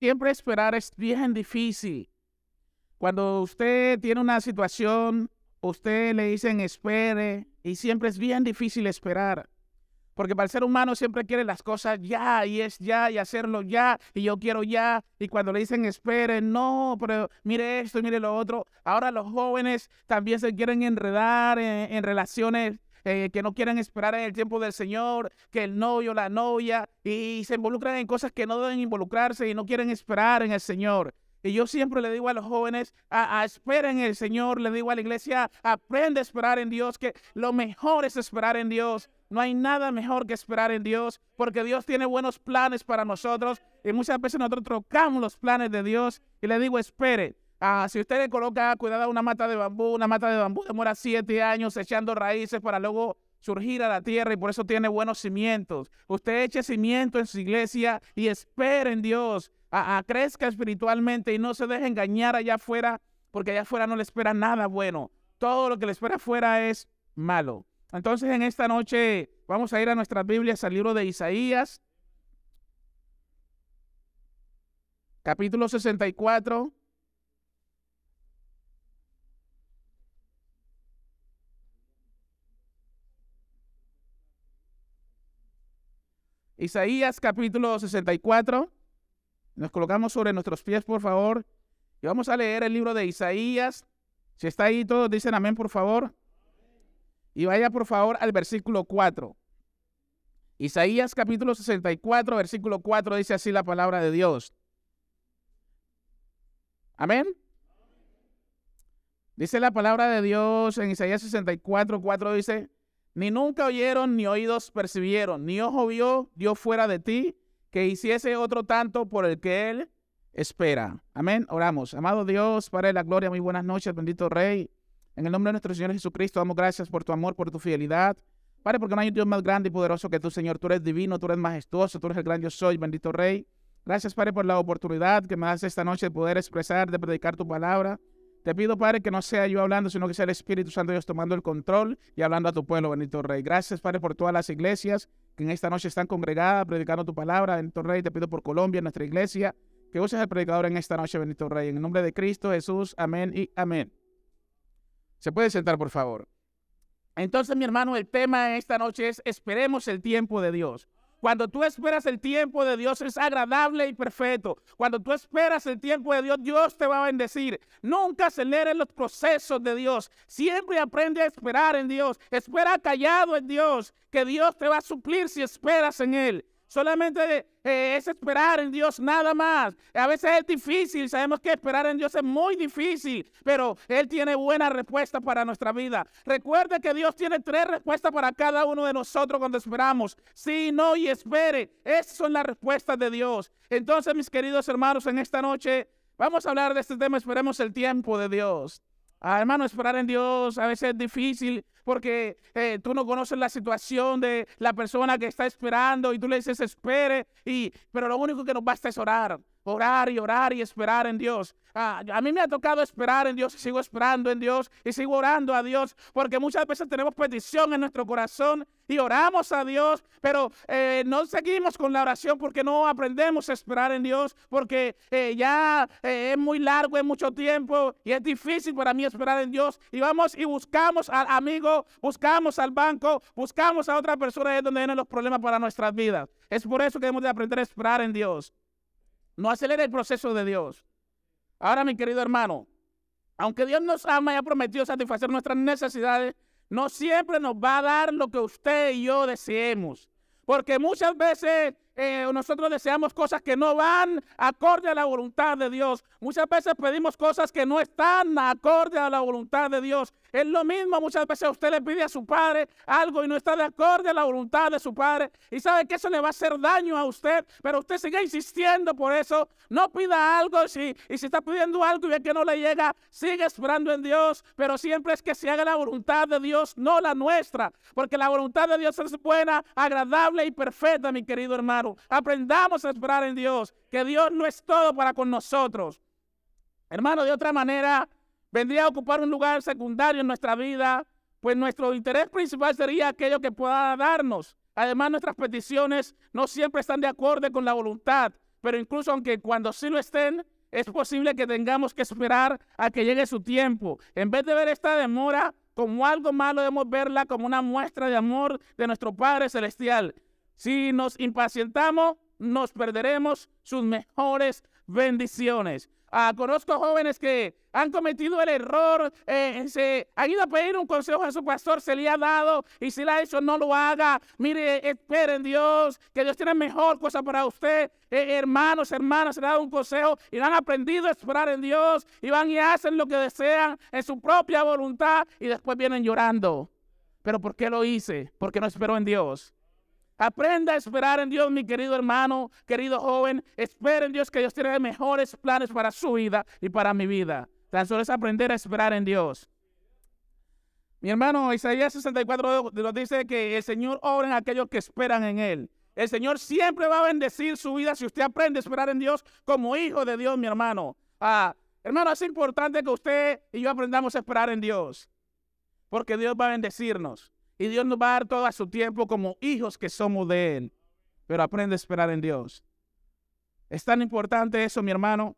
Siempre esperar es bien difícil. Cuando usted tiene una situación, usted le dicen espere y siempre es bien difícil esperar. Porque para el ser humano siempre quiere las cosas ya y es ya y hacerlo ya y yo quiero ya. Y cuando le dicen espere, no, pero mire esto y mire lo otro. Ahora los jóvenes también se quieren enredar en, relaciones eh, que no quieren esperar en el tiempo del Señor, que el novio, la novia, y se involucran en cosas que no deben involucrarse y no quieren esperar en el Señor. Y yo siempre le digo a los jóvenes, a, esperen en el Señor, le digo a la iglesia, aprende a esperar en Dios, que lo mejor es esperar en Dios. No hay nada mejor que esperar en Dios, porque Dios tiene buenos planes para nosotros. Y muchas veces nosotros trocamos los planes de Dios y le digo, espere. Ah, si usted le coloca, cuidado, una mata de bambú, una mata de bambú demora siete años echando raíces para luego surgir a la tierra y por eso tiene buenos cimientos. Usted eche cimiento en su iglesia y espere en Dios a, crezca espiritualmente y no se deje engañar allá afuera, porque allá afuera no le espera nada bueno. Todo lo que le espera afuera es malo. Entonces en esta noche vamos a ir a nuestras Biblias al libro de Isaías, capítulo 64. Isaías capítulo 64. Nos colocamos sobre nuestros pies, por favor. Y vamos a leer el libro de Isaías. Si está ahí, todos dicen amén, por favor. Y vaya, por favor, al versículo 4. Isaías capítulo 64, versículo 4 dice así la palabra de Dios. Amén. Dice la palabra de Dios en Isaías 64, 4 dice, ni nunca oyeron, ni oídos percibieron, ni ojo vio Dios fuera de ti, que hiciese otro tanto por el que Él espera. Amén. Oramos. Amado Dios, Padre la gloria, muy buenas noches, bendito Rey. En el nombre de nuestro Señor Jesucristo, damos gracias por tu amor, por tu fidelidad. Padre, porque no hay un Dios más grande y poderoso que tú, Señor. Tú eres divino, tú eres majestuoso, tú eres el gran yo soy, bendito Rey. Gracias, Padre, por la oportunidad que me das esta noche de poder expresar, de predicar tu palabra. Te pido, Padre, que no sea yo hablando, sino que sea el Espíritu Santo Dios tomando el control y hablando a tu pueblo, bendito Rey. Gracias, Padre, por todas las iglesias que en esta noche están congregadas, predicando tu palabra, bendito Rey. Te pido por Colombia, nuestra iglesia, que uses el predicador en esta noche, bendito Rey. En el nombre de Cristo Jesús, amén y amén. Se puede sentar, por favor. Entonces, mi hermano, el tema esta noche es esperemos el tiempo de Dios. Cuando tú esperas el tiempo de Dios es agradable y perfecto. Cuando tú esperas el tiempo de Dios, Dios te va a bendecir. Nunca acelere los procesos de Dios. Siempre aprende a esperar en Dios. Espera callado en Dios, que Dios te va a suplir si esperas en Él. Solamente eh, es esperar en Dios nada más. A veces es difícil, sabemos que esperar en Dios es muy difícil, pero Él tiene buena respuesta para nuestra vida. Recuerde que Dios tiene tres respuestas para cada uno de nosotros cuando esperamos. Sí, no y espere. Esas son las respuestas de Dios. Entonces, mis queridos hermanos, en esta noche vamos a hablar de este tema. Esperemos el tiempo de Dios. Ah, hermano, esperar en Dios a veces es difícil porque eh, tú no conoces la situación de la persona que está esperando y tú le dices espere, y, pero lo único que nos basta es orar orar y orar y esperar en Dios. Ah, a mí me ha tocado esperar en Dios y sigo esperando en Dios y sigo orando a Dios porque muchas veces tenemos petición en nuestro corazón y oramos a Dios, pero eh, no seguimos con la oración porque no aprendemos a esperar en Dios porque eh, ya eh, es muy largo, es mucho tiempo y es difícil para mí esperar en Dios y vamos y buscamos al amigo, buscamos al banco, buscamos a otra persona, es donde vienen los problemas para nuestras vidas. Es por eso que debemos de aprender a esperar en Dios. No acelera el proceso de Dios. Ahora, mi querido hermano, aunque Dios nos ama y ha prometido satisfacer nuestras necesidades, no siempre nos va a dar lo que usted y yo deseemos. Porque muchas veces eh, nosotros deseamos cosas que no van acorde a la voluntad de Dios. Muchas veces pedimos cosas que no están acorde a la voluntad de Dios. Es lo mismo, muchas veces usted le pide a su padre algo y no está de acorde a la voluntad de su padre. Y sabe que eso le va a hacer daño a usted, pero usted sigue insistiendo por eso. No pida algo si, y si está pidiendo algo y ve que no le llega, sigue esperando en Dios. Pero siempre es que se haga la voluntad de Dios, no la nuestra. Porque la voluntad de Dios es buena, agradable y perfecta, mi querido hermano. Aprendamos a esperar en Dios, que Dios no es todo para con nosotros. Hermano, de otra manera, vendría a ocupar un lugar secundario en nuestra vida, pues nuestro interés principal sería aquello que pueda darnos. Además, nuestras peticiones no siempre están de acuerdo con la voluntad pero incluso aunque cuando sí lo estén, es posible que tengamos que esperar a que llegue su tiempo. En vez de ver esta demora como algo malo, debemos verla como una muestra de amor de nuestro Padre Celestial. Si nos impacientamos, nos perderemos sus mejores bendiciones. Ah, conozco jóvenes que han cometido el error, eh, se han ido a pedir un consejo a su pastor, se le ha dado y si le ha dicho no lo haga. Mire, esperen Dios, que Dios tiene mejor cosa para usted. Eh, hermanos, hermanas, se le ha dado un consejo y han aprendido a esperar en Dios y van y hacen lo que desean en su propia voluntad y después vienen llorando. ¿Pero por qué lo hice? Porque no esperó en Dios. Aprenda a esperar en Dios, mi querido hermano, querido joven. Espera en Dios que Dios tiene mejores planes para su vida y para mi vida. Tan solo es aprender a esperar en Dios. Mi hermano Isaías 64 nos dice que el Señor obra en aquellos que esperan en Él. El Señor siempre va a bendecir su vida si usted aprende a esperar en Dios como hijo de Dios, mi hermano. Ah, hermano, es importante que usted y yo aprendamos a esperar en Dios. Porque Dios va a bendecirnos. Y Dios nos va a dar todo a su tiempo como hijos que somos de Él. Pero aprende a esperar en Dios. Es tan importante eso, mi hermano.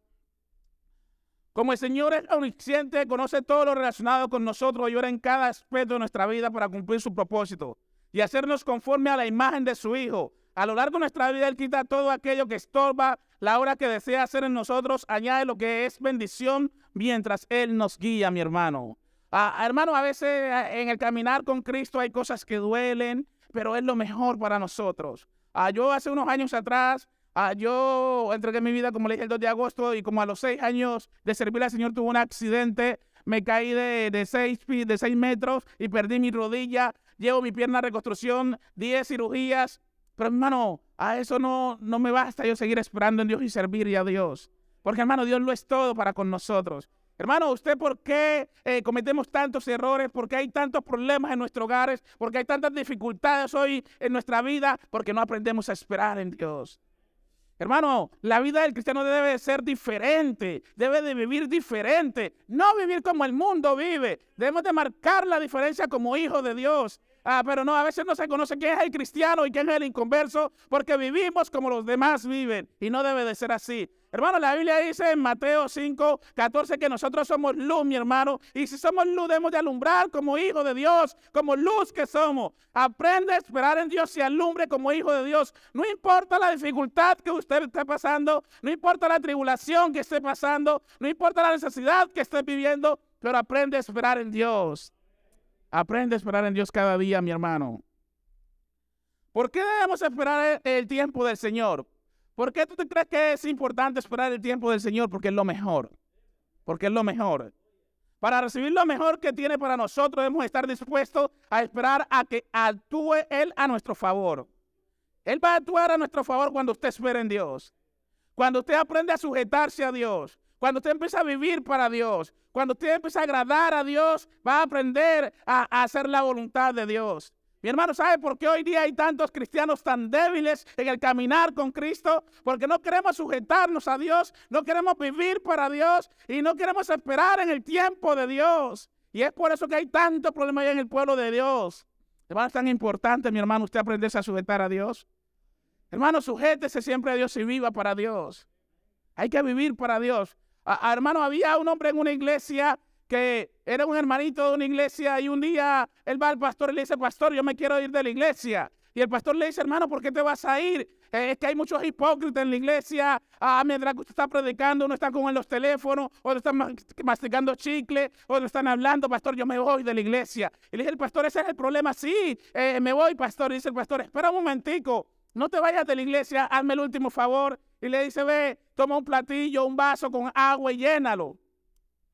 Como el Señor es omnisciente, conoce todo lo relacionado con nosotros y ora en cada aspecto de nuestra vida para cumplir su propósito y hacernos conforme a la imagen de su Hijo. A lo largo de nuestra vida, Él quita todo aquello que estorba la obra que desea hacer en nosotros, añade lo que es bendición mientras Él nos guía, mi hermano. Ah, hermano, a veces ah, en el caminar con Cristo hay cosas que duelen, pero es lo mejor para nosotros. Ah, yo hace unos años atrás, ah, yo entregué mi vida, como le el 2 de agosto y como a los seis años de servir al Señor tuve un accidente, me caí de, de, seis, de seis metros y perdí mi rodilla, llevo mi pierna a reconstrucción, 10 cirugías, pero hermano, a eso no, no me basta yo seguir esperando en Dios y servir a Dios. Porque hermano, Dios lo es todo para con nosotros. Hermano, ¿usted por qué eh, cometemos tantos errores? ¿Por qué hay tantos problemas en nuestros hogares? ¿Por qué hay tantas dificultades hoy en nuestra vida? Porque no aprendemos a esperar en Dios. Hermano, la vida del cristiano debe ser diferente, debe de vivir diferente, no vivir como el mundo vive. Debemos de marcar la diferencia como hijos de Dios. Ah, pero no, a veces no se conoce quién es el cristiano y quién es el inconverso, porque vivimos como los demás viven y no debe de ser así. Hermano, la Biblia dice en Mateo 5, 14 que nosotros somos luz, mi hermano. Y si somos luz, debemos de alumbrar como hijos de Dios, como luz que somos. Aprende a esperar en Dios y alumbre como hijo de Dios. No importa la dificultad que usted esté pasando, no importa la tribulación que esté pasando, no importa la necesidad que esté viviendo, pero aprende a esperar en Dios. Aprende a esperar en Dios cada día, mi hermano. ¿Por qué debemos esperar el tiempo del Señor? ¿Por qué tú te crees que es importante esperar el tiempo del Señor? Porque es lo mejor. Porque es lo mejor. Para recibir lo mejor que tiene para nosotros, debemos estar dispuestos a esperar a que actúe Él a nuestro favor. Él va a actuar a nuestro favor cuando usted espera en Dios. Cuando usted aprende a sujetarse a Dios. Cuando usted empieza a vivir para Dios. Cuando usted empieza a agradar a Dios, va a aprender a, hacer la voluntad de Dios. Mi hermano, ¿sabe por qué hoy día hay tantos cristianos tan débiles en el caminar con Cristo? Porque no queremos sujetarnos a Dios, no queremos vivir para Dios y no queremos esperar en el tiempo de Dios. Y es por eso que hay tantos problemas en el pueblo de Dios. Hermano, es tan importante, mi hermano, usted aprenderse a sujetar a Dios. Hermano, sujétese siempre a Dios y viva para Dios. Hay que vivir para Dios. Hermano, había un hombre en una iglesia que era un hermanito de una iglesia y un día él va al pastor y le dice, pastor, yo me quiero ir de la iglesia. Y el pastor le dice, hermano, ¿por qué te vas a ir? Eh, es que hay muchos hipócritas en la iglesia. Ah, mientras usted está predicando, uno está con los teléfonos, o están masticando chicle, o están hablando, pastor, yo me voy de la iglesia. Y le dice el pastor, ese es el problema. Sí, eh, me voy, pastor. Y dice el pastor, espera un momentico, no te vayas de la iglesia, hazme el último favor. Y le dice, ve, toma un platillo, un vaso con agua y llénalo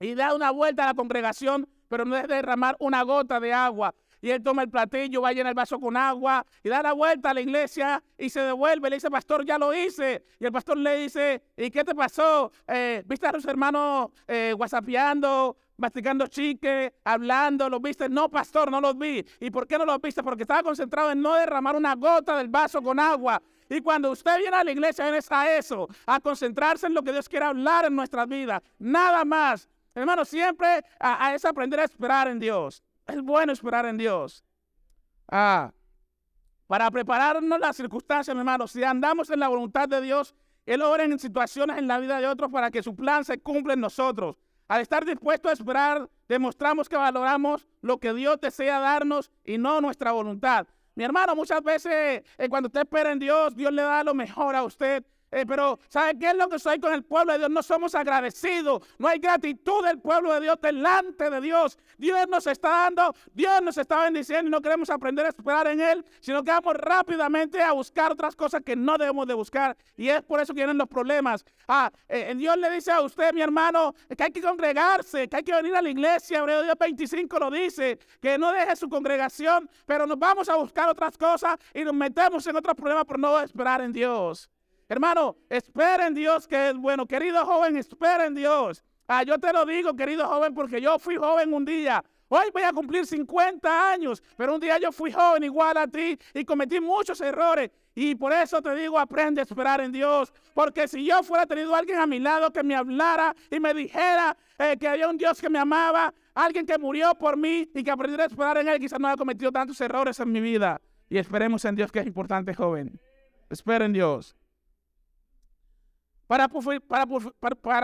y da una vuelta a la congregación, pero no es derramar una gota de agua. Y él toma el platillo, va a llenar el vaso con agua y da la vuelta a la iglesia y se devuelve. Le dice, pastor, ya lo hice. Y el pastor le dice, ¿y qué te pasó? Eh, ¿Viste a los hermanos eh, whatsappeando, masticando chique, hablando? ¿Los viste? No, pastor, no los vi. ¿Y por qué no los viste? Porque estaba concentrado en no derramar una gota del vaso con agua. Y cuando usted viene a la iglesia, viene a eso, a concentrarse en lo que Dios quiere hablar en nuestra vida. Nada más. Hermano, siempre a, es aprender a esperar en Dios. Es bueno esperar en Dios. Ah, para prepararnos las circunstancias, hermano, si andamos en la voluntad de Dios, Él obra en situaciones en la vida de otros para que su plan se cumpla en nosotros. Al estar dispuesto a esperar, demostramos que valoramos lo que Dios desea darnos y no nuestra voluntad. Mi hermano, muchas veces eh, cuando usted espera en Dios, Dios le da lo mejor a usted. Eh, pero, ¿sabe qué es lo que soy con el pueblo de Dios? No somos agradecidos. No hay gratitud del pueblo de Dios delante de Dios. Dios nos está dando, Dios nos está bendiciendo y no queremos aprender a esperar en Él, sino que vamos rápidamente a buscar otras cosas que no debemos de buscar. Y es por eso que vienen los problemas. Ah, eh, Dios le dice a usted, mi hermano, que hay que congregarse, que hay que venir a la iglesia. Hebreo Dios 25 lo dice, que no deje su congregación, pero nos vamos a buscar otras cosas y nos metemos en otros problemas por no esperar en Dios. Hermano, espera en Dios que es bueno. Querido joven, espera en Dios. Ah, yo te lo digo, querido joven, porque yo fui joven un día. Hoy voy a cumplir 50 años, pero un día yo fui joven igual a ti y cometí muchos errores. Y por eso te digo, aprende a esperar en Dios. Porque si yo fuera tenido alguien a mi lado que me hablara y me dijera eh, que había un Dios que me amaba, alguien que murió por mí y que aprendiera a esperar en Él, quizás no haya cometido tantos errores en mi vida. Y esperemos en Dios, que es importante, joven. Espera en Dios. Para,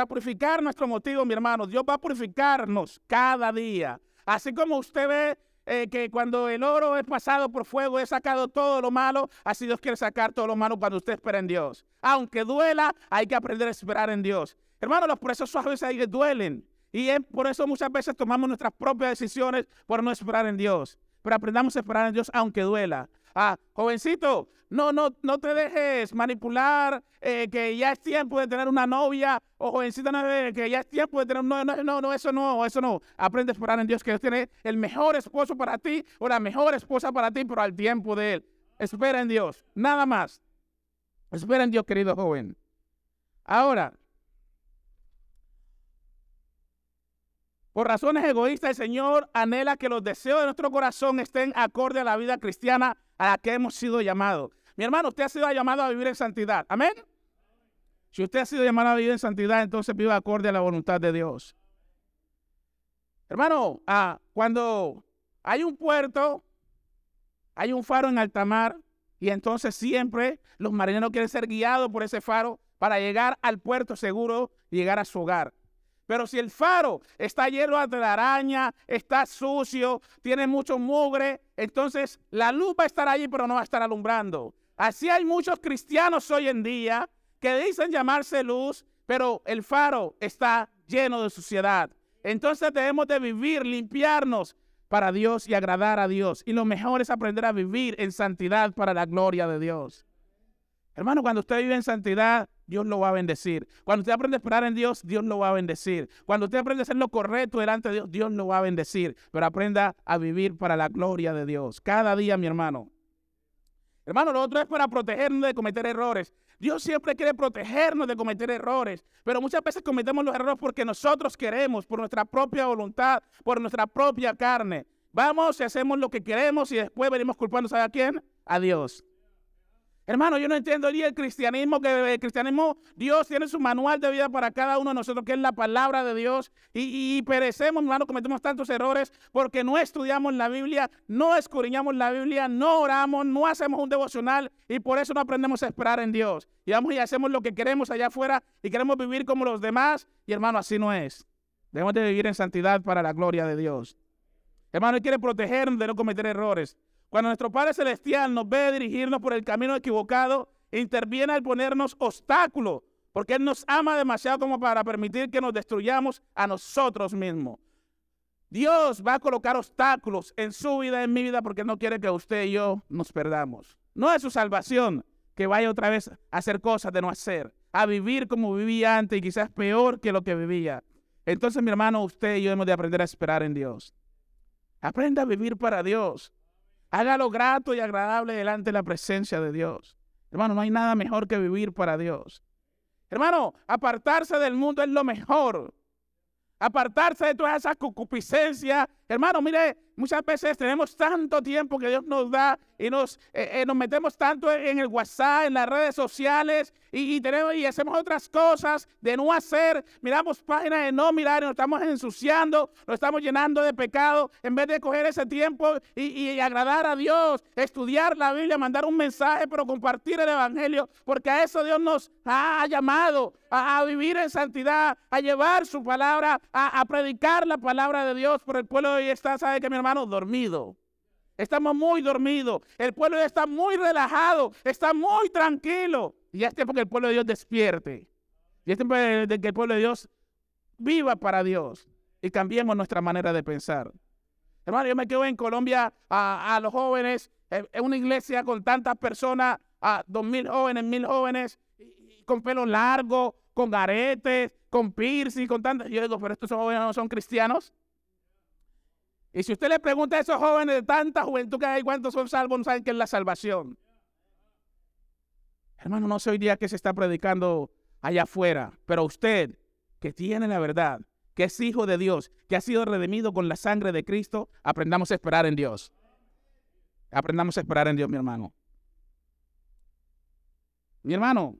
purificar nuestro motivo, mi hermano, Dios va a purificarnos cada día. Así como usted ve eh, que cuando el oro es pasado por fuego, he sacado todo lo malo, así Dios quiere sacar todo lo malo cuando usted espera en Dios. Aunque duela, hay que aprender a esperar en Dios. Hermano, los procesos suaves ahí duelen. Y es por eso muchas veces tomamos nuestras propias decisiones por no esperar en Dios. Pero aprendamos a esperar en Dios aunque duela. Ah, jovencito, no, no, no te dejes manipular, eh, que ya es tiempo de tener una novia, o jovencita, que ya es tiempo de tener un no, no, no, eso no, eso no. Aprende a esperar en Dios, que Dios tiene el mejor esposo para ti, o la mejor esposa para ti, pero al tiempo de Él. Espera en Dios, nada más. Espera en Dios, querido joven. Ahora, Por razones egoístas, el Señor anhela que los deseos de nuestro corazón estén acorde a la vida cristiana a la que hemos sido llamados. Mi hermano, usted ha sido llamado a vivir en santidad. Amén. Si usted ha sido llamado a vivir en santidad, entonces viva acorde a la voluntad de Dios. Hermano, ah, cuando hay un puerto, hay un faro en alta mar, y entonces siempre los marineros quieren ser guiados por ese faro para llegar al puerto seguro y llegar a su hogar. Pero si el faro está lleno de araña, está sucio, tiene mucho mugre, entonces la luz va a estar allí, pero no va a estar alumbrando. Así hay muchos cristianos hoy en día que dicen llamarse luz, pero el faro está lleno de suciedad. Entonces debemos de vivir, limpiarnos para Dios y agradar a Dios. Y lo mejor es aprender a vivir en santidad para la gloria de Dios. Hermano, cuando usted vive en santidad, Dios lo va a bendecir. Cuando usted aprende a esperar en Dios, Dios lo va a bendecir. Cuando usted aprende a hacer lo correcto delante de Dios, Dios lo va a bendecir. Pero aprenda a vivir para la gloria de Dios. Cada día, mi hermano. Hermano, lo otro es para protegernos de cometer errores. Dios siempre quiere protegernos de cometer errores, pero muchas veces cometemos los errores porque nosotros queremos, por nuestra propia voluntad, por nuestra propia carne. Vamos y hacemos lo que queremos y después venimos culpando, ¿sabe a quién? A Dios. Hermano, yo no entiendo el cristianismo, que el cristianismo, Dios tiene su manual de vida para cada uno de nosotros, que es la palabra de Dios, y, perecemos, hermano, cometemos tantos errores porque no estudiamos la Biblia, no escudriñamos la Biblia, no oramos, no hacemos un devocional, y por eso no aprendemos a esperar en Dios. Y vamos y hacemos lo que queremos allá afuera, y queremos vivir como los demás, y hermano, así no es. Debemos de vivir en santidad para la gloria de Dios. Hermano, Él quiere protegernos de no cometer errores. Cuando nuestro Padre Celestial nos ve dirigirnos por el camino equivocado, interviene al ponernos obstáculos, porque Él nos ama demasiado como para permitir que nos destruyamos a nosotros mismos. Dios va a colocar obstáculos en su vida, en mi vida, porque no quiere que usted y yo nos perdamos. No es su salvación que vaya otra vez a hacer cosas de no hacer, a vivir como vivía antes y quizás peor que lo que vivía. Entonces, mi hermano, usted y yo hemos de aprender a esperar en Dios. Aprenda a vivir para Dios. Hágalo grato y agradable delante de la presencia de Dios. Hermano, no hay nada mejor que vivir para Dios. Hermano, apartarse del mundo es lo mejor. Apartarse de toda esa concupiscencia hermano, mire, muchas veces tenemos tanto tiempo que Dios nos da y nos, eh, eh, nos metemos tanto en el WhatsApp, en las redes sociales y, tenemos, y hacemos otras cosas de no hacer. Miramos páginas de no mirar y nos estamos ensuciando, nos estamos llenando de pecado en vez de coger ese tiempo y, agradar a Dios, estudiar la Biblia, mandar un mensaje, pero compartir el Evangelio, porque a eso Dios nos ha llamado, a, vivir en santidad, a llevar su palabra, a, a predicar la palabra de Dios. Por el pueblo hoy está, ¿sabe que mi hermano? Dormido. Estamos muy dormidos. El pueblo está muy relajado. Está muy tranquilo. Y ya es tiempo que el pueblo de Dios despierte. Y es tiempo de que el pueblo de Dios viva para Dios. Y cambiemos nuestra manera de pensar. Hermano, yo me quedo en Colombia a, los jóvenes, en una iglesia con tantas personas, a dos mil jóvenes, mil jóvenes, con pelo largo, con aretes, con piercing, con tantas. Yo digo, pero estos jóvenes no son cristianos. Y si usted le pregunta a esos jóvenes de tanta juventud que hay, cuántos son salvos, no saben qué es la salvación. Hermano, no sé hoy día que se está predicando allá afuera, pero usted que tiene la verdad, que es hijo de Dios, que ha sido redimido con la sangre de Cristo, aprendamos a esperar en Dios. Aprendamos a esperar en Dios, mi hermano. Mi hermano,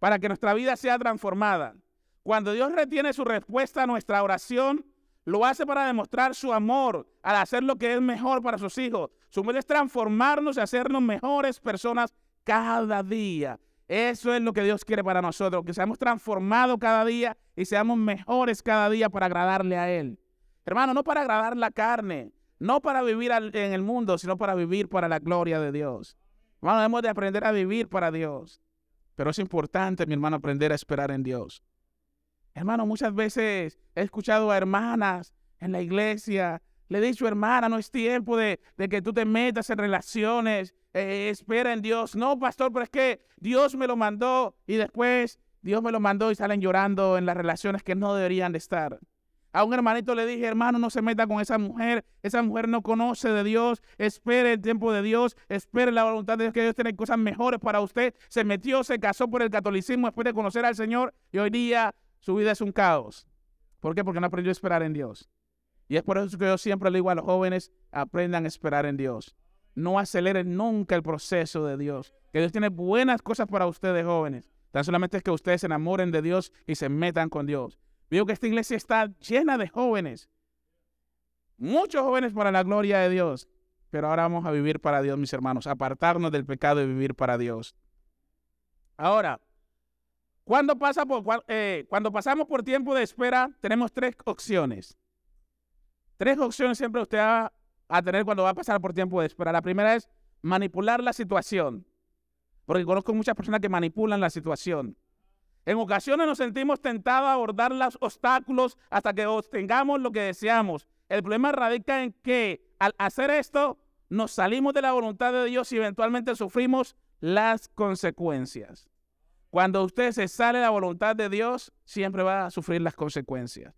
para que nuestra vida sea transformada, cuando Dios retiene su respuesta a nuestra oración, lo hace para demostrar su amor al hacer lo que es mejor para sus hijos. Su meta es transformarnos y hacernos mejores personas cada día. Eso es lo que Dios quiere para nosotros, que seamos transformados cada día y seamos mejores cada día para agradarle a Él. Hermano, no para agradar la carne, no para vivir en el mundo, sino para vivir para la gloria de Dios. Hermano, debemos de aprender a vivir para Dios. Pero es importante, mi hermano, aprender a esperar en Dios. Hermano, muchas veces he escuchado a hermanas en la iglesia, le he dicho, hermana, no es tiempo de, que tú te metas en relaciones, eh, espera en Dios. No, pastor, pero es que Dios me lo mandó y después Dios me lo mandó y salen llorando en las relaciones que no deberían de estar. A un hermanito le dije, hermano, no se meta con esa mujer. Esa mujer no conoce de Dios. Espere el tiempo de Dios. Espere la voluntad de Dios, que Dios tiene cosas mejores para usted. Se metió, se casó por el catolicismo después de conocer al Señor y hoy día su vida es un caos. ¿Por qué? Porque no aprendió a esperar en Dios. Y es por eso que yo siempre le digo a los jóvenes, aprendan a esperar en Dios. No aceleren nunca el proceso de Dios. Que Dios tiene buenas cosas para ustedes jóvenes. Tan solamente es que ustedes se enamoren de Dios y se metan con Dios. Veo que esta iglesia está llena de jóvenes. Muchos jóvenes para la gloria de Dios. Pero ahora vamos a vivir para Dios, mis hermanos. Apartarnos del pecado y vivir para Dios. Ahora, cuando, pasa por, eh, cuando pasamos por tiempo de espera, tenemos tres opciones. Tres opciones siempre usted va a tener cuando va a pasar por tiempo de espera. La primera es manipular la situación. Porque conozco muchas personas que manipulan la situación. En ocasiones nos sentimos tentados a abordar los obstáculos hasta que obtengamos lo que deseamos. El problema radica en que al hacer esto nos salimos de la voluntad de Dios y eventualmente sufrimos las consecuencias. Cuando usted se sale de la voluntad de Dios, siempre va a sufrir las consecuencias.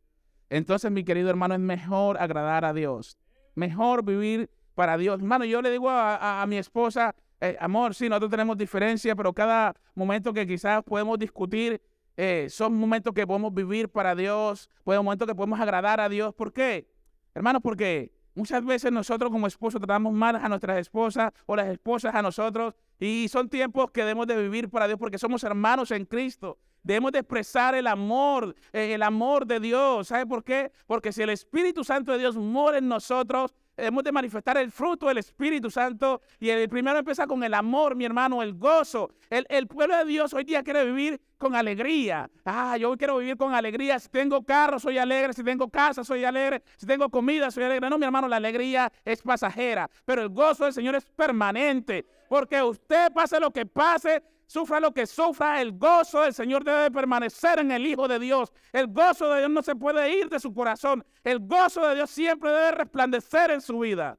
Entonces, mi querido hermano, es mejor agradar a Dios. Mejor vivir para Dios. Hermano, yo le digo a, mi esposa, eh, amor, sí, nosotros tenemos diferencia, pero cada momento que quizás podemos discutir, eh, son momentos que podemos vivir para Dios, momentos que podemos agradar a Dios. ¿Por qué? Hermano, porque muchas veces nosotros como esposos tratamos mal a nuestras esposas o las esposas a nosotros y son tiempos que debemos de vivir para Dios porque somos hermanos en Cristo. Debemos de expresar el amor, eh, el amor de Dios. ¿Sabe por qué? Porque si el Espíritu Santo de Dios mora en nosotros, Debemos de manifestar el fruto del Espíritu Santo. Y el primero empieza con el amor, mi hermano, el gozo. El, pueblo de Dios hoy día quiere vivir con alegría. Ah, yo quiero vivir con alegría. Si tengo carro, soy alegre. Si tengo casa, soy alegre. Si tengo comida, soy alegre. No, mi hermano, la alegría es pasajera. Pero el gozo del Señor es permanente. Porque usted pase lo que pase, sufra lo que sufra, el gozo del Señor debe permanecer en el Hijo de Dios. El gozo de Dios no se puede ir de su corazón. El gozo de Dios siempre debe resplandecer en su vida.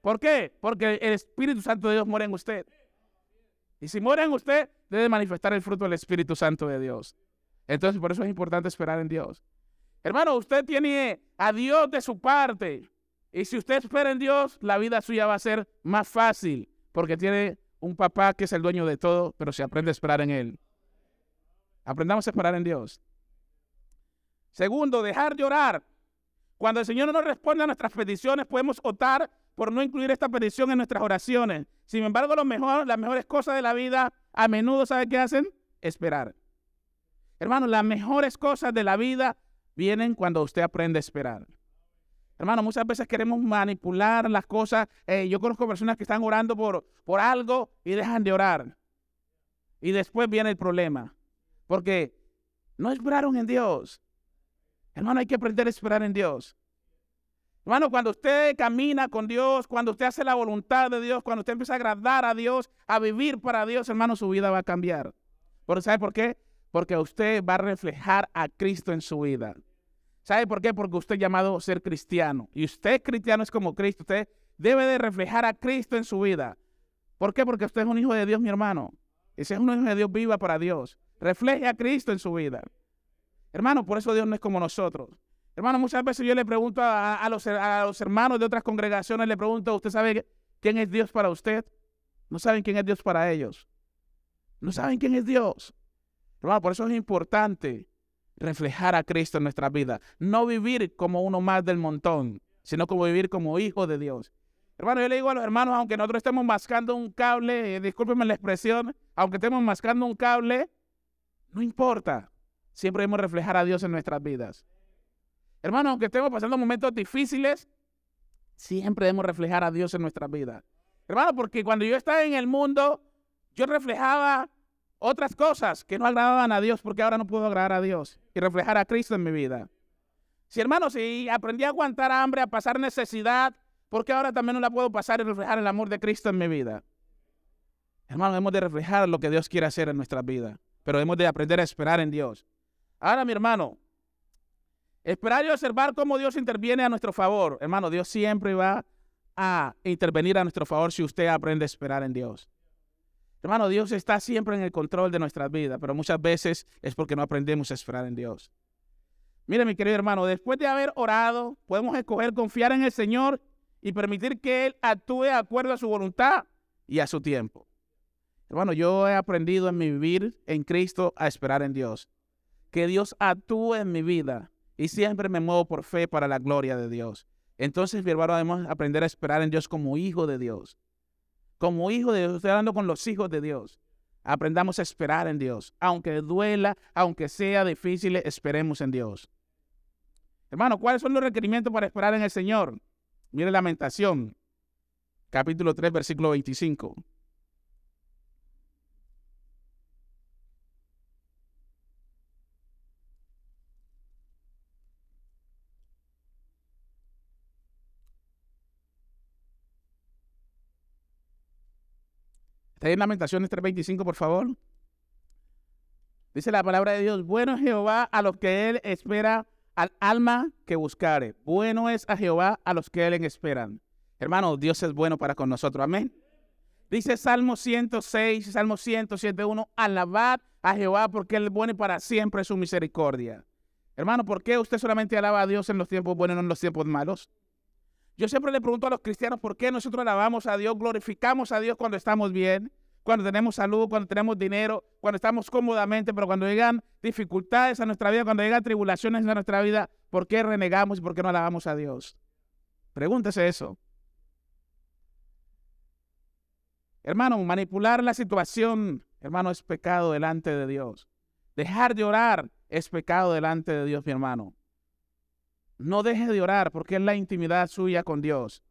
¿Por qué? Porque el Espíritu Santo de Dios muere en usted. Y si muere en usted, debe manifestar el fruto del Espíritu Santo de Dios. Entonces, por eso es importante esperar en Dios. Hermano, usted tiene a Dios de su parte. Y si usted espera en Dios, la vida suya va a ser más fácil porque tiene un papá que es el dueño de todo, pero se aprende a esperar en Él. Aprendamos a esperar en Dios. Segundo, dejar llorar Cuando el Señor no nos responde a nuestras peticiones, podemos optar por no incluir esta petición en nuestras oraciones. Sin embargo, lo mejor, las mejores cosas de la vida a menudo, ¿sabe qué hacen? Esperar. Hermano, las mejores cosas de la vida vienen cuando usted aprende a esperar. Hermano, muchas veces queremos manipular las cosas. Eh, yo conozco personas que están orando por, por algo y dejan de orar. Y después viene el problema. Porque no esperaron en Dios. Hermano, hay que aprender a esperar en Dios. Hermano, cuando usted camina con Dios, cuando usted hace la voluntad de Dios, cuando usted empieza a agradar a Dios, a vivir para Dios, hermano, su vida va a cambiar. ¿Sabe por qué? Porque usted va a reflejar a Cristo en su vida. ¿Sabe por qué? Porque usted es llamado a ser cristiano. Y usted cristiano es como Cristo. Usted debe de reflejar a Cristo en su vida. ¿Por qué? Porque usted es un hijo de Dios, mi hermano. Ese es un hijo de Dios, viva para Dios. Refleje a Cristo en su vida. Hermano, por eso Dios no es como nosotros. Hermano, muchas veces yo le pregunto a, los, a los hermanos de otras congregaciones, le pregunto, ¿usted sabe quién es Dios para usted? No saben quién es Dios para ellos. No saben quién es Dios. Hermano, por eso es importante reflejar a Cristo en nuestra vida. No vivir como uno más del montón, sino como vivir como hijo de Dios. Hermano, yo le digo a los hermanos, aunque nosotros estemos mascando un cable, eh, discúlpenme la expresión, aunque estemos mascando un cable, no importa. Siempre debemos reflejar a Dios en nuestras vidas. Hermano, aunque estemos pasando momentos difíciles, siempre debemos reflejar a Dios en nuestras vidas. Hermano, porque cuando yo estaba en el mundo, yo reflejaba otras cosas que no agradaban a Dios, porque ahora no puedo agradar a Dios y reflejar a Cristo en mi vida. Si hermano, si aprendí a aguantar hambre, a pasar necesidad, porque ahora también no la puedo pasar y reflejar el amor de Cristo en mi vida. Hermano, hemos de reflejar lo que Dios quiere hacer en nuestra vida, pero hemos de aprender a esperar en Dios. Ahora, mi hermano, esperar y observar cómo Dios interviene a nuestro favor. Hermano, Dios siempre va a intervenir a nuestro favor si usted aprende a esperar en Dios. Hermano, Dios está siempre en el control de nuestras vidas, pero muchas veces es porque no aprendemos a esperar en Dios. Mire, mi querido hermano, después de haber orado, podemos escoger confiar en el Señor y permitir que Él actúe de acuerdo a su voluntad y a su tiempo. Hermano, yo he aprendido en mi vivir en Cristo a esperar en Dios. Que Dios actúe en mi vida y siempre me muevo por fe para la gloria de Dios. Entonces, mi hermano, debemos aprender a esperar en Dios como hijo de Dios como hijo de Dios, estoy hablando con los hijos de Dios. Aprendamos a esperar en Dios. Aunque duela, aunque sea difícil, esperemos en Dios. Hermano, ¿cuáles son los requerimientos para esperar en el Señor? Mire Lamentación, capítulo 3, versículo 25. Está en Lamentaciones 3:25, por favor. Dice la palabra de Dios, bueno es Jehová a los que él espera, al alma que buscare. Bueno es a Jehová a los que él esperan. Hermano, Dios es bueno para con nosotros. Amén. Dice Salmo 106, Salmo 107.1, alabad a Jehová porque él es bueno y para siempre su misericordia. Hermano, ¿por qué usted solamente alaba a Dios en los tiempos buenos y no en los tiempos malos? Yo siempre le pregunto a los cristianos por qué nosotros alabamos a Dios, glorificamos a Dios cuando estamos bien, cuando tenemos salud, cuando tenemos dinero, cuando estamos cómodamente, pero cuando llegan dificultades a nuestra vida, cuando llegan tribulaciones a nuestra vida, ¿por qué renegamos y por qué no alabamos a Dios? Pregúntese eso. Hermano, manipular la situación, hermano, es pecado delante de Dios. Dejar de orar es pecado delante de Dios, mi hermano. No deje de orar porque es la intimidad suya con Dios.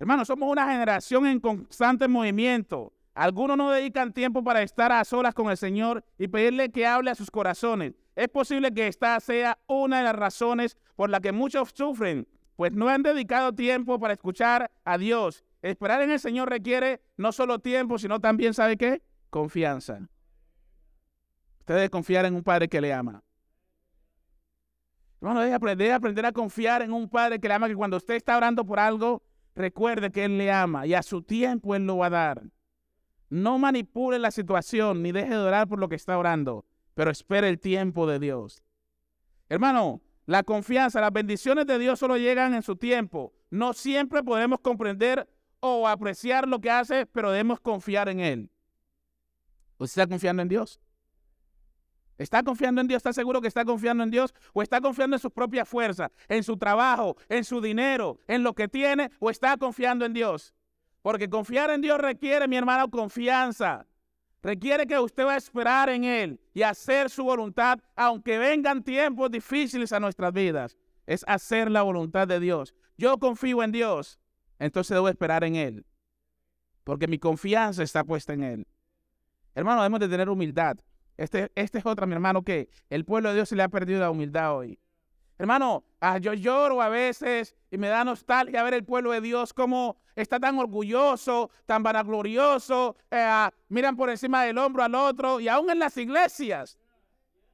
Hermanos, somos una generación en constante movimiento. Algunos no dedican tiempo para estar a solas con el Señor y pedirle que hable a sus corazones. Es posible que esta sea una de las razones por las que muchos sufren, pues no han dedicado tiempo para escuchar a Dios. Esperar en el Señor requiere no solo tiempo, sino también, ¿sabe qué? Confianza. Usted debe confiar en un Padre que le ama. Hermano, debe aprender, aprender a confiar en un Padre que le ama, que cuando usted está orando por algo, recuerde que Él le ama y a su tiempo Él lo va a dar. No manipule la situación ni deje de orar por lo que está orando, pero espere el tiempo de Dios. Hermano, la confianza, las bendiciones de Dios solo llegan en su tiempo. No siempre podemos comprender o apreciar lo que hace, pero debemos confiar en Él. ¿Usted está confiando en Dios? ¿Está confiando en Dios? ¿Está seguro que está confiando en Dios? ¿O está confiando en su propia fuerza, en su trabajo, en su dinero, en lo que tiene? ¿O está confiando en Dios? Porque confiar en Dios requiere, mi hermano, confianza. Requiere que usted va a esperar en Él y hacer su voluntad, aunque vengan tiempos difíciles a nuestras vidas. Es hacer la voluntad de Dios. Yo confío en Dios, entonces debo esperar en Él. Porque mi confianza está puesta en Él. Hermano, debemos de tener humildad. Este, este es otra, mi hermano, que el pueblo de Dios se le ha perdido la humildad hoy. Hermano, ah, yo lloro a veces y me da nostalgia ver el pueblo de Dios como está tan orgulloso, tan vanaglorioso, eh, ah, miran por encima del hombro al otro y aún en las iglesias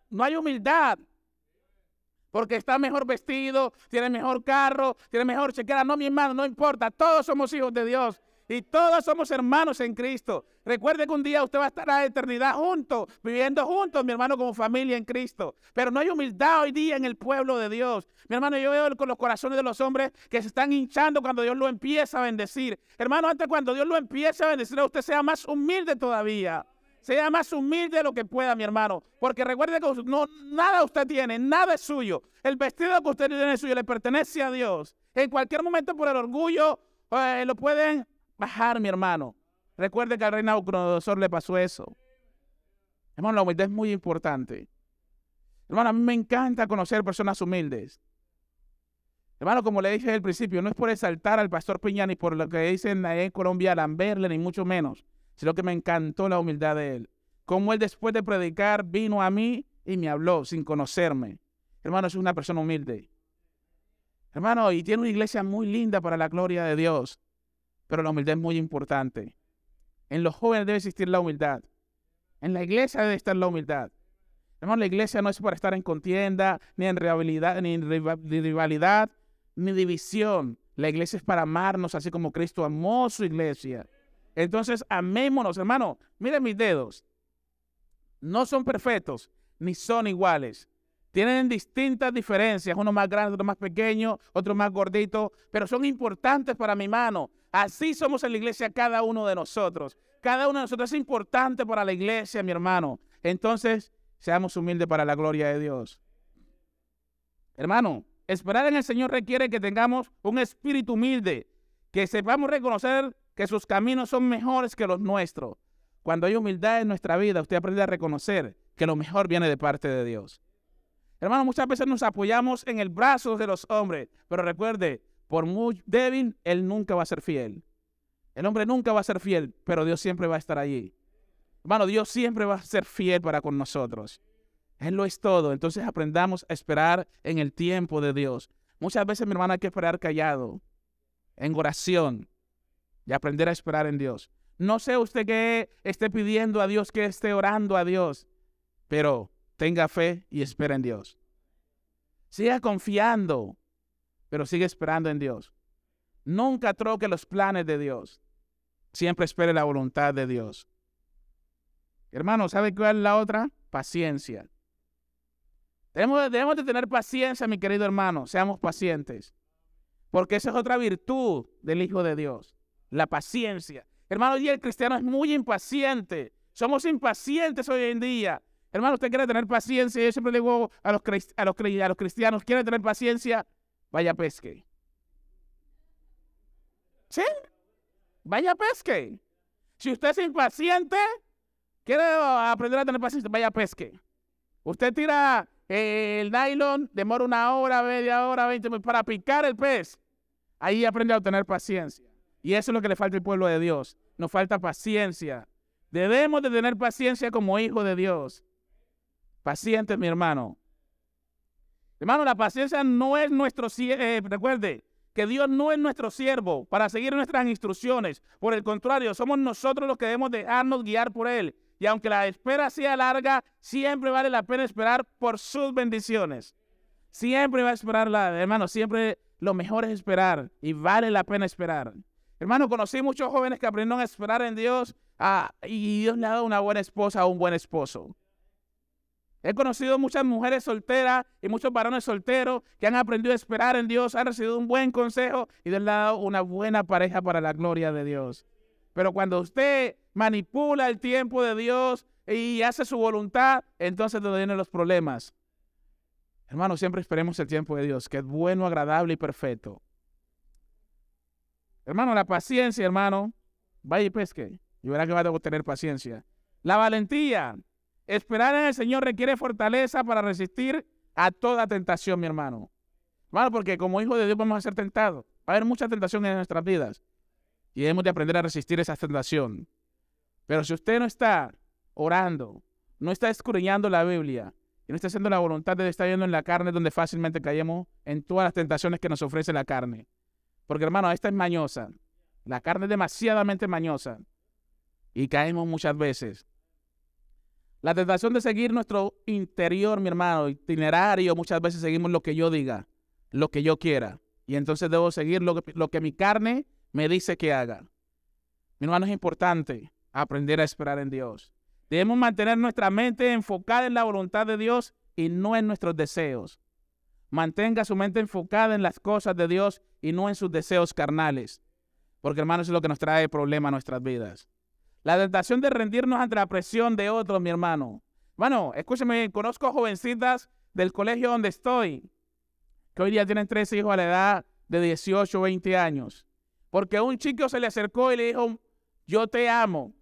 no hay humildad. Porque está mejor vestido, tiene mejor carro, tiene mejor chequera. No, mi hermano, no importa. Todos somos hijos de Dios. Y todos somos hermanos en Cristo. Recuerde que un día usted va a estar a la eternidad juntos, viviendo juntos, mi hermano, como familia en Cristo. Pero no hay humildad hoy día en el pueblo de Dios. Mi hermano, yo veo con los corazones de los hombres que se están hinchando cuando Dios lo empieza a bendecir. Hermano, antes cuando Dios lo empiece a bendecir, usted sea más humilde todavía. Sea más humilde de lo que pueda, mi hermano. Porque recuerde que no, nada usted tiene, nada es suyo. El vestido que usted tiene es suyo, le pertenece a Dios. En cualquier momento por el orgullo eh, lo pueden bajar, mi hermano. Recuerde que al rey Nabucodonosor le pasó eso. Hermano, la humildad es muy importante. Hermano, a mí me encanta conocer personas humildes. Hermano, como le dije al principio, no es por exaltar al pastor Piña ni por lo que dicen ahí en Colombia Lamberle, ni mucho menos, sino que me encantó la humildad de él. Como él después de predicar vino a mí y me habló sin conocerme. Hermano, es una persona humilde. Hermano, y tiene una iglesia muy linda para la gloria de Dios pero la humildad es muy importante. En los jóvenes debe existir la humildad. En la iglesia debe estar la humildad. Hermano, la iglesia no es para estar en contienda, ni en rivalidad, ni en rivalidad, ni división. La iglesia es para amarnos, así como Cristo amó su iglesia. Entonces, amémonos, hermano. Miren mis dedos. No son perfectos, ni son iguales. Tienen distintas diferencias, uno más grande, otro más pequeño, otro más gordito, pero son importantes para mi mano. Así somos en la iglesia cada uno de nosotros. Cada uno de nosotros es importante para la iglesia, mi hermano. Entonces, seamos humildes para la gloria de Dios. Hermano, esperar en el Señor requiere que tengamos un espíritu humilde, que sepamos reconocer que sus caminos son mejores que los nuestros. Cuando hay humildad en nuestra vida, usted aprende a reconocer que lo mejor viene de parte de Dios. Hermano, muchas veces nos apoyamos en el brazo de los hombres, pero recuerde, por muy débil, él nunca va a ser fiel. El hombre nunca va a ser fiel, pero Dios siempre va a estar allí. Hermano, Dios siempre va a ser fiel para con nosotros. Él lo es todo. Entonces aprendamos a esperar en el tiempo de Dios. Muchas veces, mi hermano, hay que esperar callado, en oración, y aprender a esperar en Dios. No sé usted qué esté pidiendo a Dios, que esté orando a Dios, pero tenga fe y espera en Dios. Siga confiando pero sigue esperando en Dios. Nunca troque los planes de Dios. Siempre espere la voluntad de Dios. Hermano, ¿sabe cuál es la otra? Paciencia. Debemos, debemos de tener paciencia, mi querido hermano. Seamos pacientes. Porque esa es otra virtud del Hijo de Dios. La paciencia. Hermano, hoy el cristiano es muy impaciente. Somos impacientes hoy en día. Hermano, usted quiere tener paciencia. Yo siempre le digo a los, a los, a los cristianos, quiere tener paciencia vaya pesque. ¿Sí? Vaya pesque. Si usted es impaciente, quiere aprender a tener paciencia, vaya pesque. Usted tira el nylon, demora una hora, media hora, veinte minutos para picar el pez. Ahí aprende a tener paciencia. Y eso es lo que le falta al pueblo de Dios. Nos falta paciencia. Debemos de tener paciencia como hijos de Dios. Paciente, mi hermano. Hermano, la paciencia no es nuestro, eh, recuerde, que Dios no es nuestro siervo para seguir nuestras instrucciones. Por el contrario, somos nosotros los que debemos dejarnos guiar por Él. Y aunque la espera sea larga, siempre vale la pena esperar por sus bendiciones. Siempre va a esperar, hermano, siempre lo mejor es esperar y vale la pena esperar. Hermano, conocí muchos jóvenes que aprendieron a esperar en Dios ah, y Dios le ha dado una buena esposa a un buen esposo. He conocido muchas mujeres solteras y muchos varones solteros que han aprendido a esperar en Dios, han recibido un buen consejo y han dado una buena pareja para la gloria de Dios. Pero cuando usted manipula el tiempo de Dios, y hace su voluntad, entonces donde vienen los problemas. Hermano, siempre esperemos el tiempo de Dios, que es bueno, agradable y perfecto. Hermano, la paciencia, hermano, vaya y pesque. Y verá que va a tener paciencia. La valentía. Esperar en el Señor requiere fortaleza para resistir a toda tentación, mi hermano. Hermano, porque como hijo de Dios vamos a ser tentados. Va a haber mucha tentación en nuestras vidas. Y debemos de aprender a resistir esa tentación. Pero si usted no está orando, no está escudriñando la Biblia, y no está haciendo la voluntad de estar yendo en la carne, donde fácilmente caemos en todas las tentaciones que nos ofrece la carne. Porque hermano, esta es mañosa. La carne es demasiadamente mañosa. Y caemos muchas veces. La tentación de seguir nuestro interior, mi hermano, itinerario, muchas veces seguimos lo que yo diga, lo que yo quiera. Y entonces debo seguir lo que, mi carne me dice que haga. Mi hermano, es importante aprender a esperar en Dios. Debemos mantener nuestra mente enfocada en la voluntad de Dios y no en nuestros deseos. Mantenga su mente enfocada en las cosas de Dios y no en sus deseos carnales. Porque hermanos es lo que nos trae problema a nuestras vidas. La tentación de rendirnos ante la presión de otros, mi hermano. Bueno, escúcheme, conozco jovencitas del colegio donde estoy, que hoy día tienen tres hijos a la edad de 18 o 20 años. Porque un chico se le acercó y le dijo, yo te amo.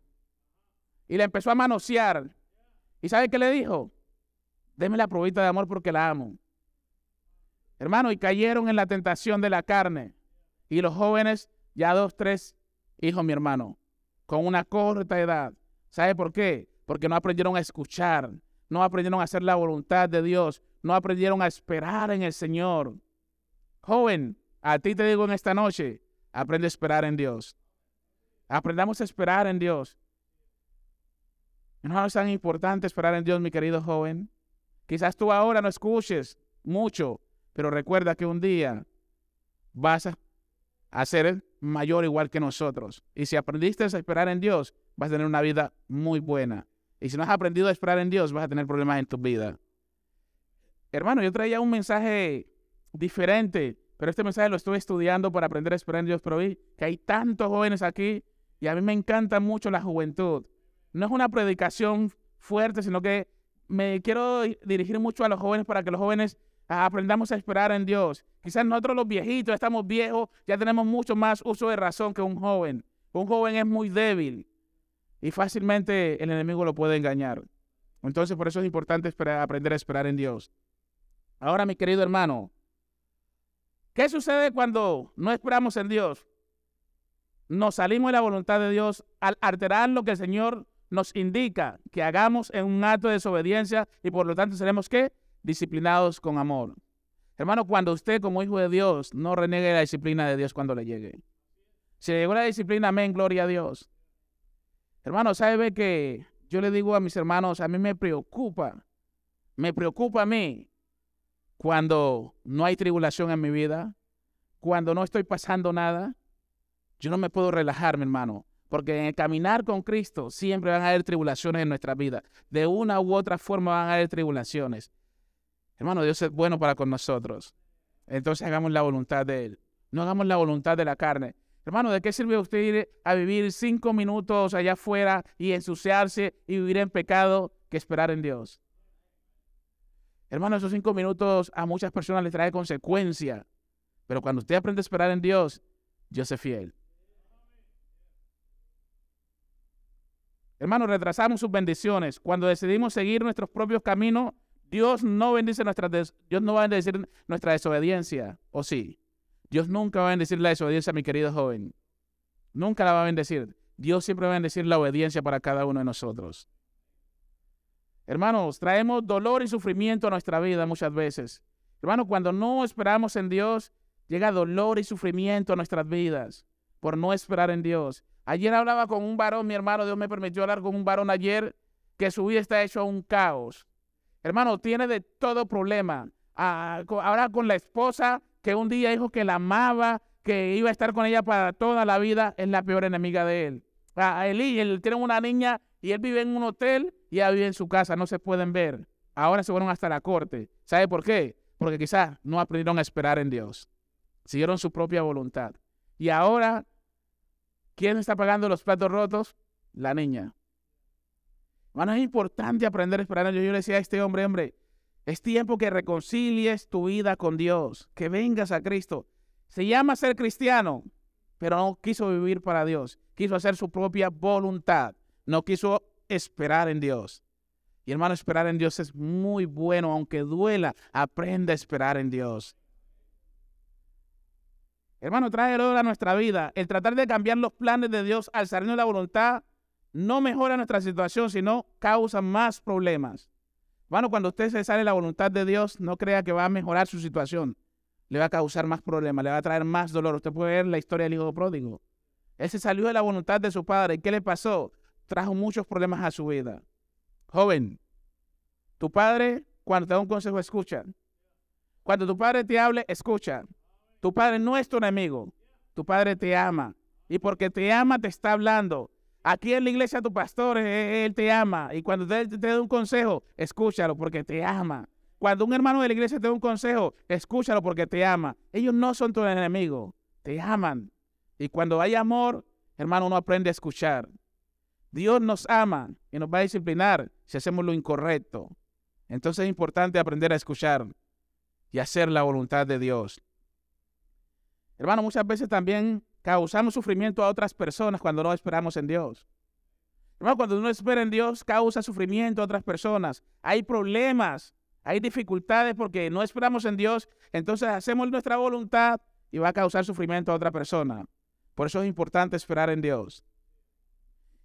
Y le empezó a manosear. ¿Y sabe qué le dijo? Deme la probita de amor porque la amo. Hermano, y cayeron en la tentación de la carne. Y los jóvenes, ya dos, tres hijos, mi hermano, con una corta edad. ¿Sabe por qué? Porque no aprendieron a escuchar, no aprendieron a hacer la voluntad de Dios, no aprendieron a esperar en el Señor. Joven, a ti te digo en esta noche, aprende a esperar en Dios. Aprendamos a esperar en Dios. No es tan importante esperar en Dios, mi querido joven. Quizás tú ahora no escuches mucho, pero recuerda que un día vas a ser mayor igual que nosotros. Y si aprendiste a esperar en Dios, vas a tener una vida muy buena. Y si no has aprendido a esperar en Dios, vas a tener problemas en tu vida. Hermano, yo traía un mensaje diferente, pero este mensaje lo estoy estudiando para aprender a esperar en Dios, pero vi que hay tantos jóvenes aquí y a mí me encanta mucho la juventud. No es una predicación fuerte, sino que me quiero dirigir mucho a los jóvenes para que los jóvenes aprendamos a esperar en Dios. Quizás nosotros los viejitos estamos viejos, ya tenemos mucho más uso de razón que un joven. Un joven es muy débil y fácilmente el enemigo lo puede engañar. Entonces por eso es importante aprender a esperar en Dios. Ahora, mi querido hermano, ¿qué sucede cuando no esperamos en Dios? Nos salimos de la voluntad de Dios al alterar lo que el Señor nos indica que hagamos en un acto de desobediencia y por lo tanto seremos ¿qué? Disciplinados con amor. Hermano, cuando usted como hijo de Dios no renegue la disciplina de Dios cuando le llegue. Si le llegó la disciplina, amén, gloria a Dios. Hermano, ¿sabe que yo le digo a mis hermanos, a mí me preocupa, me preocupa a mí cuando no hay tribulación en mi vida, cuando no estoy pasando nada, yo no me puedo relajar, mi hermano, porque en el caminar con Cristo siempre van a haber tribulaciones en nuestra vida. De una u otra forma van a haber tribulaciones. Hermano, Dios es bueno para con nosotros. Entonces hagamos la voluntad de Él. No hagamos la voluntad de la carne. Hermano, ¿de qué sirve usted ir a vivir cinco minutos allá afuera y ensuciarse y vivir en pecado que esperar en Dios? Hermano, esos cinco minutos a muchas personas les trae consecuencia. Pero cuando usted aprende a esperar en Dios, Dios es fiel. Hermano, retrasamos sus bendiciones. Cuando decidimos seguir nuestros propios caminos, Dios no bendice nuestra Dios no va a bendecir nuestra desobediencia, ¿o sí? Dios nunca va a bendecir la desobediencia, mi querido joven. Nunca la va a bendecir. Dios siempre va a bendecir la obediencia para cada uno de nosotros. Hermanos, traemos dolor y sufrimiento a nuestra vida muchas veces. Hermano, cuando no esperamos en Dios, llega dolor y sufrimiento a nuestras vidas por no esperar en Dios. Ayer hablaba con un varón, mi hermano, Dios me permitió hablar con un varón ayer que su vida está hecho un caos. Hermano, tiene de todo problema. Ah, ahora con la esposa que un día dijo que la amaba, que iba a estar con ella para toda la vida, es la peor enemiga de él. A ah, él tiene una niña y él vive en un hotel y ella vive en su casa, no se pueden ver. Ahora se fueron hasta la corte. ¿Sabe por qué? Porque quizás no aprendieron a esperar en Dios. Siguieron su propia voluntad. Y ahora, ¿quién está pagando los platos rotos? La niña. Hermano, es importante aprender a esperar Dios. Yo le decía a este hombre, hombre, es tiempo que reconcilies tu vida con Dios, que vengas a Cristo. Se llama ser cristiano, pero no quiso vivir para Dios. Quiso hacer su propia voluntad. No quiso esperar en Dios. Y hermano, esperar en Dios es muy bueno, aunque duela. Aprende a esperar en Dios. Hermano, trae a nuestra vida. El tratar de cambiar los planes de Dios al salir de la voluntad no mejora nuestra situación, sino causa más problemas. Bueno, cuando usted se sale la voluntad de Dios, no crea que va a mejorar su situación. Le va a causar más problemas, le va a traer más dolor. Usted puede ver la historia del hijo pródigo. Él se salió de la voluntad de su padre. ¿Y qué le pasó? Trajo muchos problemas a su vida. Joven, tu padre, cuando te da un consejo, escucha. Cuando tu padre te hable, escucha. Tu padre no es tu enemigo. Tu padre te ama. Y porque te ama, te está hablando. Aquí en la iglesia tu pastor, él te ama. Y cuando él te da un consejo, escúchalo porque te ama. Cuando un hermano de la iglesia te da un consejo, escúchalo porque te ama. Ellos no son tu enemigo, te aman. Y cuando hay amor, hermano, uno aprende a escuchar. Dios nos ama y nos va a disciplinar si hacemos lo incorrecto. Entonces es importante aprender a escuchar y hacer la voluntad de Dios. Hermano, muchas veces también causamos sufrimiento a otras personas cuando no esperamos en Dios. Hermano, cuando uno espera en Dios, causa sufrimiento a otras personas. Hay problemas, hay dificultades porque no esperamos en Dios, entonces hacemos nuestra voluntad y va a causar sufrimiento a otra persona. Por eso es importante esperar en Dios.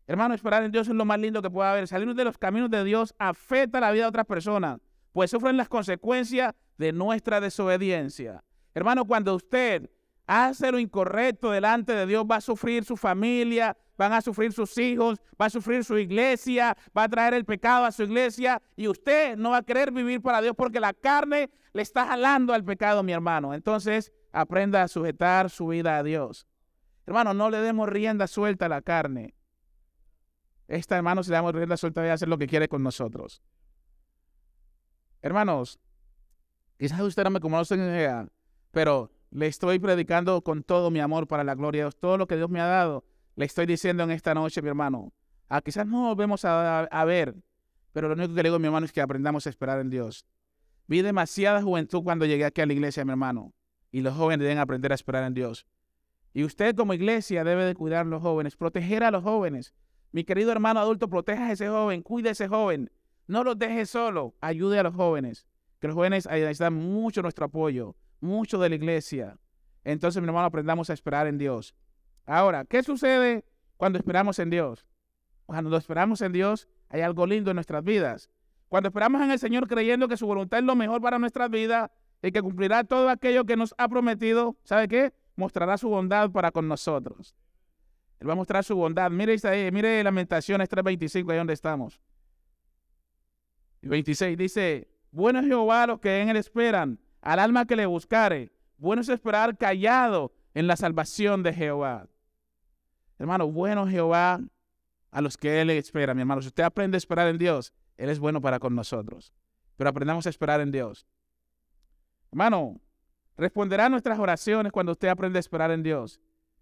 Hermano, esperar en Dios es lo más lindo que puede haber. Salir de los caminos de Dios afecta la vida de otras personas, pues sufren las consecuencias de nuestra desobediencia. Hermano, cuando usted hace lo incorrecto delante de Dios, va a sufrir su familia, van a sufrir sus hijos, va a sufrir su iglesia, va a traer el pecado a su iglesia y usted no va a querer vivir para Dios porque la carne le está jalando al pecado, mi hermano. Entonces, aprenda a sujetar su vida a Dios. Hermano, no le demos rienda suelta a la carne. Esta, hermano, si le damos rienda suelta, va hacer lo que quiere con nosotros. Hermanos, quizás usted no me conocen, pero le estoy predicando con todo mi amor para la gloria de Dios. Todo lo que Dios me ha dado, le estoy diciendo en esta noche, mi hermano. Ah, quizás no nos vemos a, a, ver, pero lo único que le digo, mi hermano, es que aprendamos a esperar en Dios. Vi demasiada juventud cuando llegué aquí a la iglesia, mi hermano. Y los jóvenes deben aprender a esperar en Dios. Y usted como iglesia debe de cuidar a los jóvenes, proteger a los jóvenes. Mi querido hermano adulto, proteja a ese joven, cuide a ese joven. No los deje solo, ayude a los jóvenes. Que los jóvenes necesitan mucho nuestro apoyo mucho de la iglesia. Entonces, mi hermano, aprendamos a esperar en Dios. Ahora, ¿qué sucede cuando esperamos en Dios? Cuando esperamos en Dios, hay algo lindo en nuestras vidas. Cuando esperamos en el Señor creyendo que su voluntad es lo mejor para nuestras vidas y que cumplirá todo aquello que nos ha prometido, ¿sabe qué? Mostrará su bondad para con nosotros. Él va a mostrar su bondad. Mire, mire Lamentaciones 3.25, ahí donde estamos. 26 dice, bueno es Jehová los que en él esperan, al alma que le buscare. Bueno es esperar callado en la salvación de Jehová. Hermano, bueno Jehová a los que Él espera, mi hermano. Si usted aprende a esperar en Dios, Él es bueno para con nosotros. Pero aprendamos a esperar en Dios. Hermano, responderá nuestras oraciones cuando usted aprende a esperar en Dios.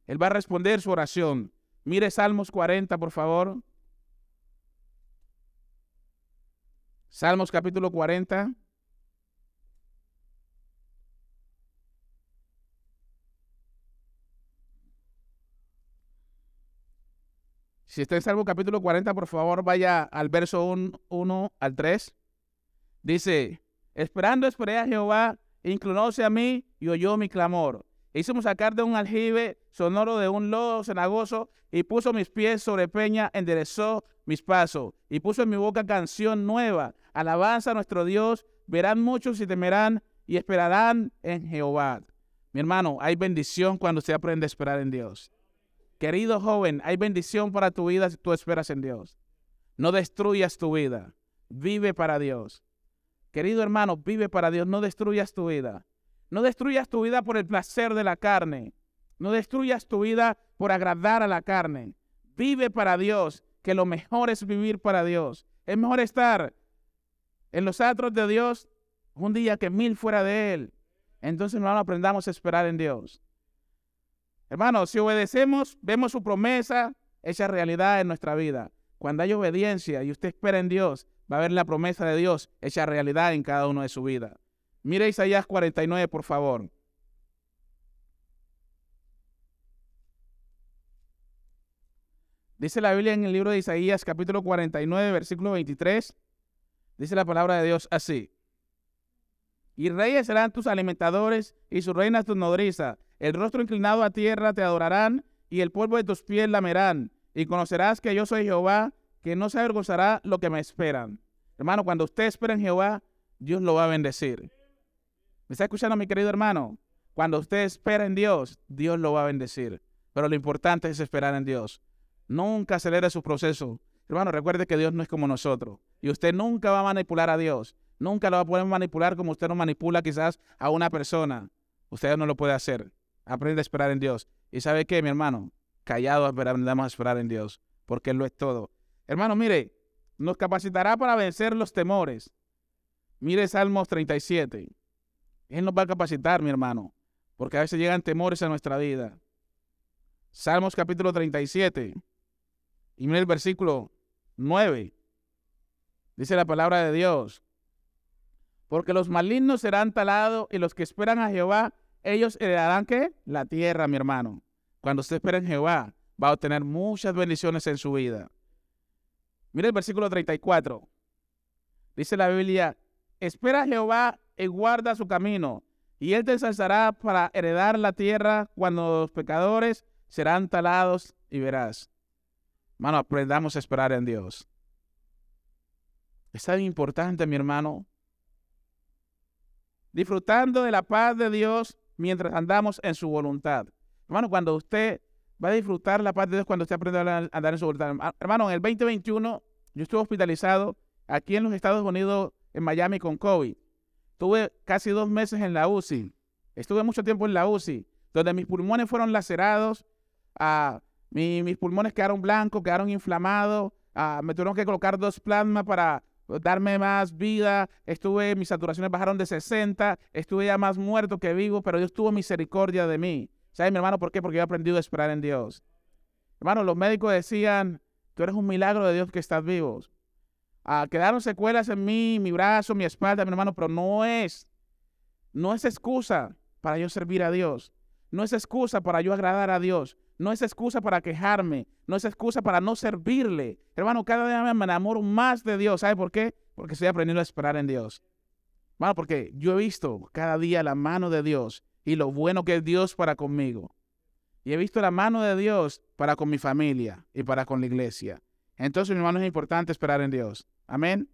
Él va a responder su oración. Mire Salmos 40, por favor. Salmos capítulo 40. Si está en Salmo capítulo 40, por favor, vaya al verso 1 al 3. Dice, esperando esperé a Jehová, inclinóse a mí y oyó mi clamor. Hicimos sacar de un aljibe sonoro de un lodo cenagoso y puso mis pies sobre peña, enderezó mis pasos y puso en mi boca canción nueva. Alabanza a nuestro Dios, verán muchos y temerán y esperarán en Jehová. Mi hermano, hay bendición cuando se aprende a esperar en Dios. Querido joven, hay bendición para tu vida si tú esperas en Dios. No destruyas tu vida. Vive para Dios. Querido hermano, vive para Dios. No destruyas tu vida. No destruyas tu vida por el placer de la carne. No destruyas tu vida por agradar a la carne. Vive para Dios, que lo mejor es vivir para Dios. Es mejor estar en los atros de Dios un día que mil fuera de Él. Entonces, hermano, aprendamos a esperar en Dios. Hermanos, si obedecemos, vemos su promesa hecha realidad en nuestra vida. cuando hay obediencia y usted espera en Dios, va a ver la promesa de Dios hecha realidad en cada uno de su vida. Mire Isaías 49, por favor. Dice la Biblia en el libro de Isaías capítulo 49, versículo 23. Dice la palabra de Dios así. Y reyes serán tus alimentadores y sus reinas tus nodrizas. El rostro inclinado a tierra te adorarán y el polvo de tus pies lamerán. Y conocerás que yo soy Jehová, que no se avergonzará lo que me esperan. Hermano, cuando usted espera en Jehová, Dios lo va a bendecir. ¿Me está escuchando, mi querido hermano? Cuando usted espera en Dios, Dios lo va a bendecir. Pero lo importante es esperar en Dios. Nunca acelere su proceso. Hermano, recuerde que Dios no es como nosotros. Y usted nunca va a manipular a Dios. Nunca lo va a poder manipular como usted no manipula quizás a una persona. Usted no lo puede hacer. Aprende a esperar en Dios. ¿Y sabe qué, mi hermano? Callado aprendamos a esperar en Dios, porque Él lo es todo. Hermano, mire, nos capacitará para vencer los temores. Mire Salmos 37. Él nos va a capacitar, mi hermano, porque a veces llegan temores a nuestra vida. Salmos capítulo 37. Y mire el versículo 9. Dice la palabra de Dios. Porque los malignos serán talados y los que esperan a Jehová, ellos heredarán qué? La tierra, mi hermano. Cuando usted espera en Jehová, va a obtener muchas bendiciones en su vida. Mire el versículo 34. Dice la Biblia, espera a Jehová y guarda su camino, y él te ensalzará para heredar la tierra cuando los pecadores serán talados y verás. Hermano, aprendamos a esperar en Dios. Es tan importante, mi hermano, disfrutando de la paz de Dios mientras andamos en su voluntad. Hermano, cuando usted va a disfrutar la paz de Dios, cuando usted aprende a andar en su voluntad. Hermano, en el 2021 yo estuve hospitalizado aquí en los Estados Unidos, en Miami, con COVID. Tuve casi dos meses en la UCI. Estuve mucho tiempo en la UCI, donde mis pulmones fueron lacerados, ah, mis pulmones quedaron blancos, quedaron inflamados, ah, me tuvieron que colocar dos plasmas para darme más vida, estuve, mis saturaciones bajaron de 60, estuve ya más muerto que vivo, pero Dios tuvo misericordia de mí. ¿Sabes, mi hermano, por qué? Porque yo he aprendido a esperar en Dios. Hermano, los médicos decían, tú eres un milagro de Dios que estás vivo. Ah, quedaron secuelas en mí, mi brazo, mi espalda, mi hermano, pero no es, no es excusa para yo servir a Dios. No es excusa para yo agradar a Dios. No es excusa para quejarme. No es excusa para no servirle. Hermano, cada día me enamoro más de Dios. ¿Sabe por qué? Porque estoy aprendiendo a esperar en Dios. Hermano, porque yo he visto cada día la mano de Dios y lo bueno que es Dios para conmigo. Y he visto la mano de Dios para con mi familia y para con la iglesia. Entonces, hermano, es importante esperar en Dios. Amén.